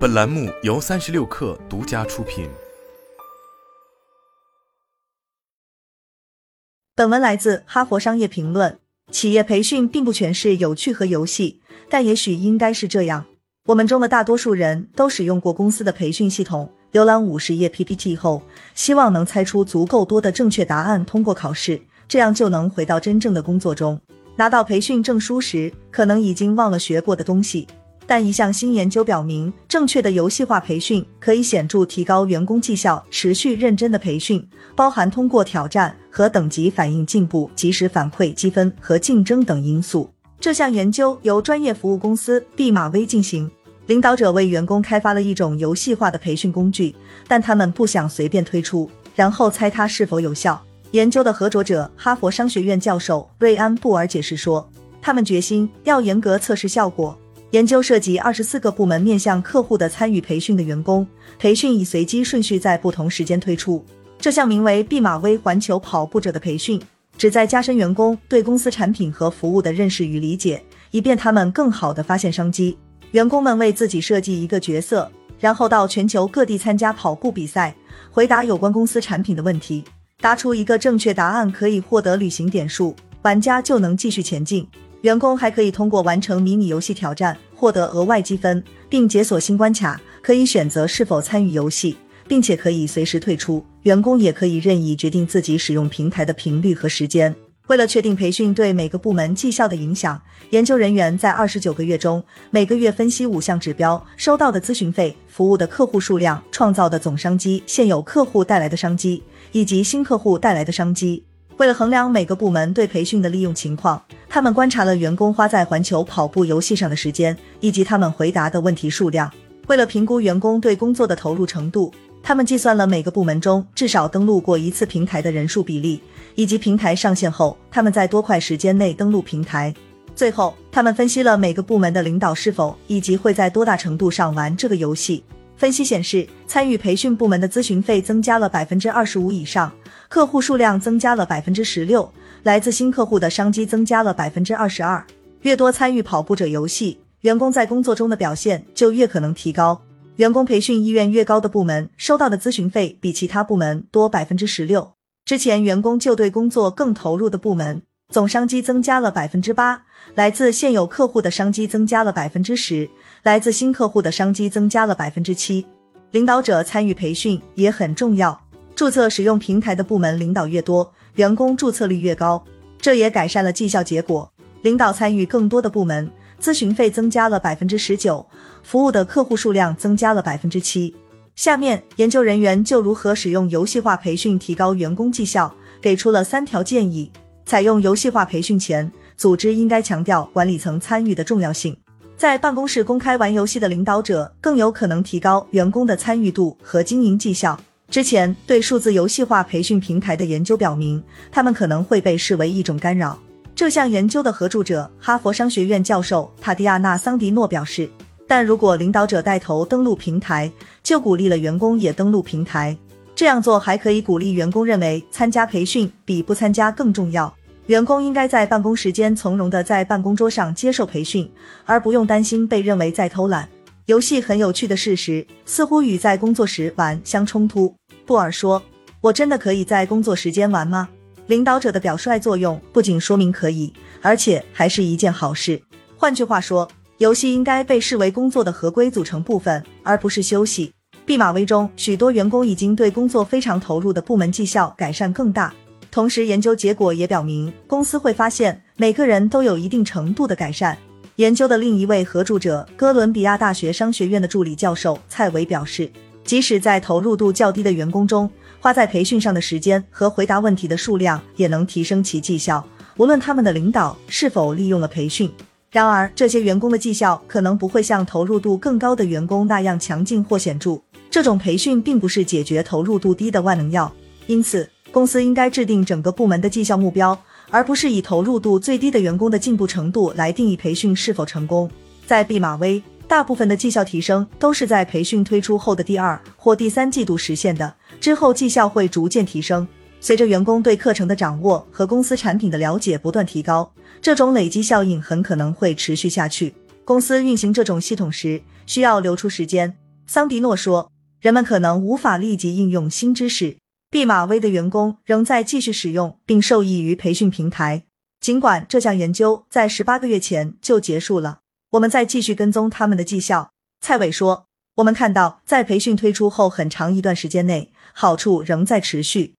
本栏目由三十六氪独家出品。本文来自《哈佛商业评论》。企业培训并不全是有趣和游戏，但也许应该是这样。我们中的大多数人都使用过公司的培训系统，浏览五十页 PPT 后，希望能猜出足够多的正确答案，通过考试，这样就能回到真正的工作中。拿到培训证书时，可能已经忘了学过的东西。但一项新研究表明，正确的游戏化培训可以显著提高员工绩效。持续认真的培训，包含通过挑战和等级反映进步、及时反馈积分和竞争等因素。这项研究由专业服务公司毕马威进行，领导者为员工开发了一种游戏化的培训工具，但他们不想随便推出，然后猜它是否有效。研究的合作者哈佛商学院教授瑞安布尔解释说，他们决心要严格测试效果。研究涉及二十四个部门面向客户的参与培训的员工，培训以随机顺序在不同时间推出。这项名为“毕马威环球跑步者”的培训，旨在加深员工对公司产品和服务的认识与理解，以便他们更好地发现商机。员工们为自己设计一个角色，然后到全球各地参加跑步比赛，回答有关公司产品的问题。答出一个正确答案可以获得旅行点数，玩家就能继续前进。员工还可以通过完成迷你游戏挑战获得额外积分，并解锁新关卡，可以选择是否参与游戏，并且可以随时退出。员工也可以任意决定自己使用平台的频率和时间。为了确定培训对每个部门绩效的影响，研究人员在二十九个月中每个月分析五项指标：收到的咨询费、服务的客户数量、创造的总商机、现有客户带来的商机以及新客户带来的商机。为了衡量每个部门对培训的利用情况，他们观察了员工花在环球跑步游戏上的时间，以及他们回答的问题数量。为了评估员工对工作的投入程度，他们计算了每个部门中至少登录过一次平台的人数比例，以及平台上线后他们在多快时间内登录平台。最后，他们分析了每个部门的领导是否以及会在多大程度上玩这个游戏。分析显示，参与培训部门的咨询费增加了百分之二十五以上。客户数量增加了百分之十六，来自新客户的商机增加了百分之二十二。越多参与跑步者游戏，员工在工作中的表现就越可能提高。员工培训意愿越高的部门，收到的咨询费比其他部门多百分之十六。之前员工就对工作更投入的部门，总商机增加了百分之八，来自现有客户的商机增加了百分之十，来自新客户的商机增加了百分之七。领导者参与培训也很重要。注册使用平台的部门领导越多，员工注册率越高，这也改善了绩效结果。领导参与更多的部门，咨询费增加了百分之十九，服务的客户数量增加了百分之七。下面研究人员就如何使用游戏化培训提高员工绩效，给出了三条建议。采用游戏化培训前，组织应该强调管理层参与的重要性。在办公室公开玩游戏的领导者，更有可能提高员工的参与度和经营绩效。之前对数字游戏化培训平台的研究表明，他们可能会被视为一种干扰。这项研究的合著者哈佛商学院教授塔迪亚娜·桑迪诺表示，但如果领导者带头登录平台，就鼓励了员工也登录平台。这样做还可以鼓励员工认为参加培训比不参加更重要。员工应该在办公时间从容的在办公桌上接受培训，而不用担心被认为在偷懒。游戏很有趣的事实，似乎与在工作时玩相冲突。布尔说：“我真的可以在工作时间玩吗？”领导者的表率作用不仅说明可以，而且还是一件好事。换句话说，游戏应该被视为工作的合规组成部分，而不是休息。毕马威中许多员工已经对工作非常投入的部门绩效改善更大。同时，研究结果也表明，公司会发现每个人都有一定程度的改善。研究的另一位合著者，哥伦比亚大学商学院的助理教授蔡维表示，即使在投入度较低的员工中，花在培训上的时间和回答问题的数量也能提升其绩效，无论他们的领导是否利用了培训。然而，这些员工的绩效可能不会像投入度更高的员工那样强劲或显著。这种培训并不是解决投入度低的万能药，因此，公司应该制定整个部门的绩效目标。而不是以投入度最低的员工的进步程度来定义培训是否成功。在毕马威，大部分的绩效提升都是在培训推出后的第二或第三季度实现的，之后绩效会逐渐提升。随着员工对课程的掌握和公司产品的了解不断提高，这种累积效应很可能会持续下去。公司运行这种系统时，需要留出时间，桑迪诺说，人们可能无法立即应用新知识。毕马威的员工仍在继续使用并受益于培训平台，尽管这项研究在十八个月前就结束了。我们在继续跟踪他们的绩效。蔡伟说：“我们看到，在培训推出后很长一段时间内，好处仍在持续。”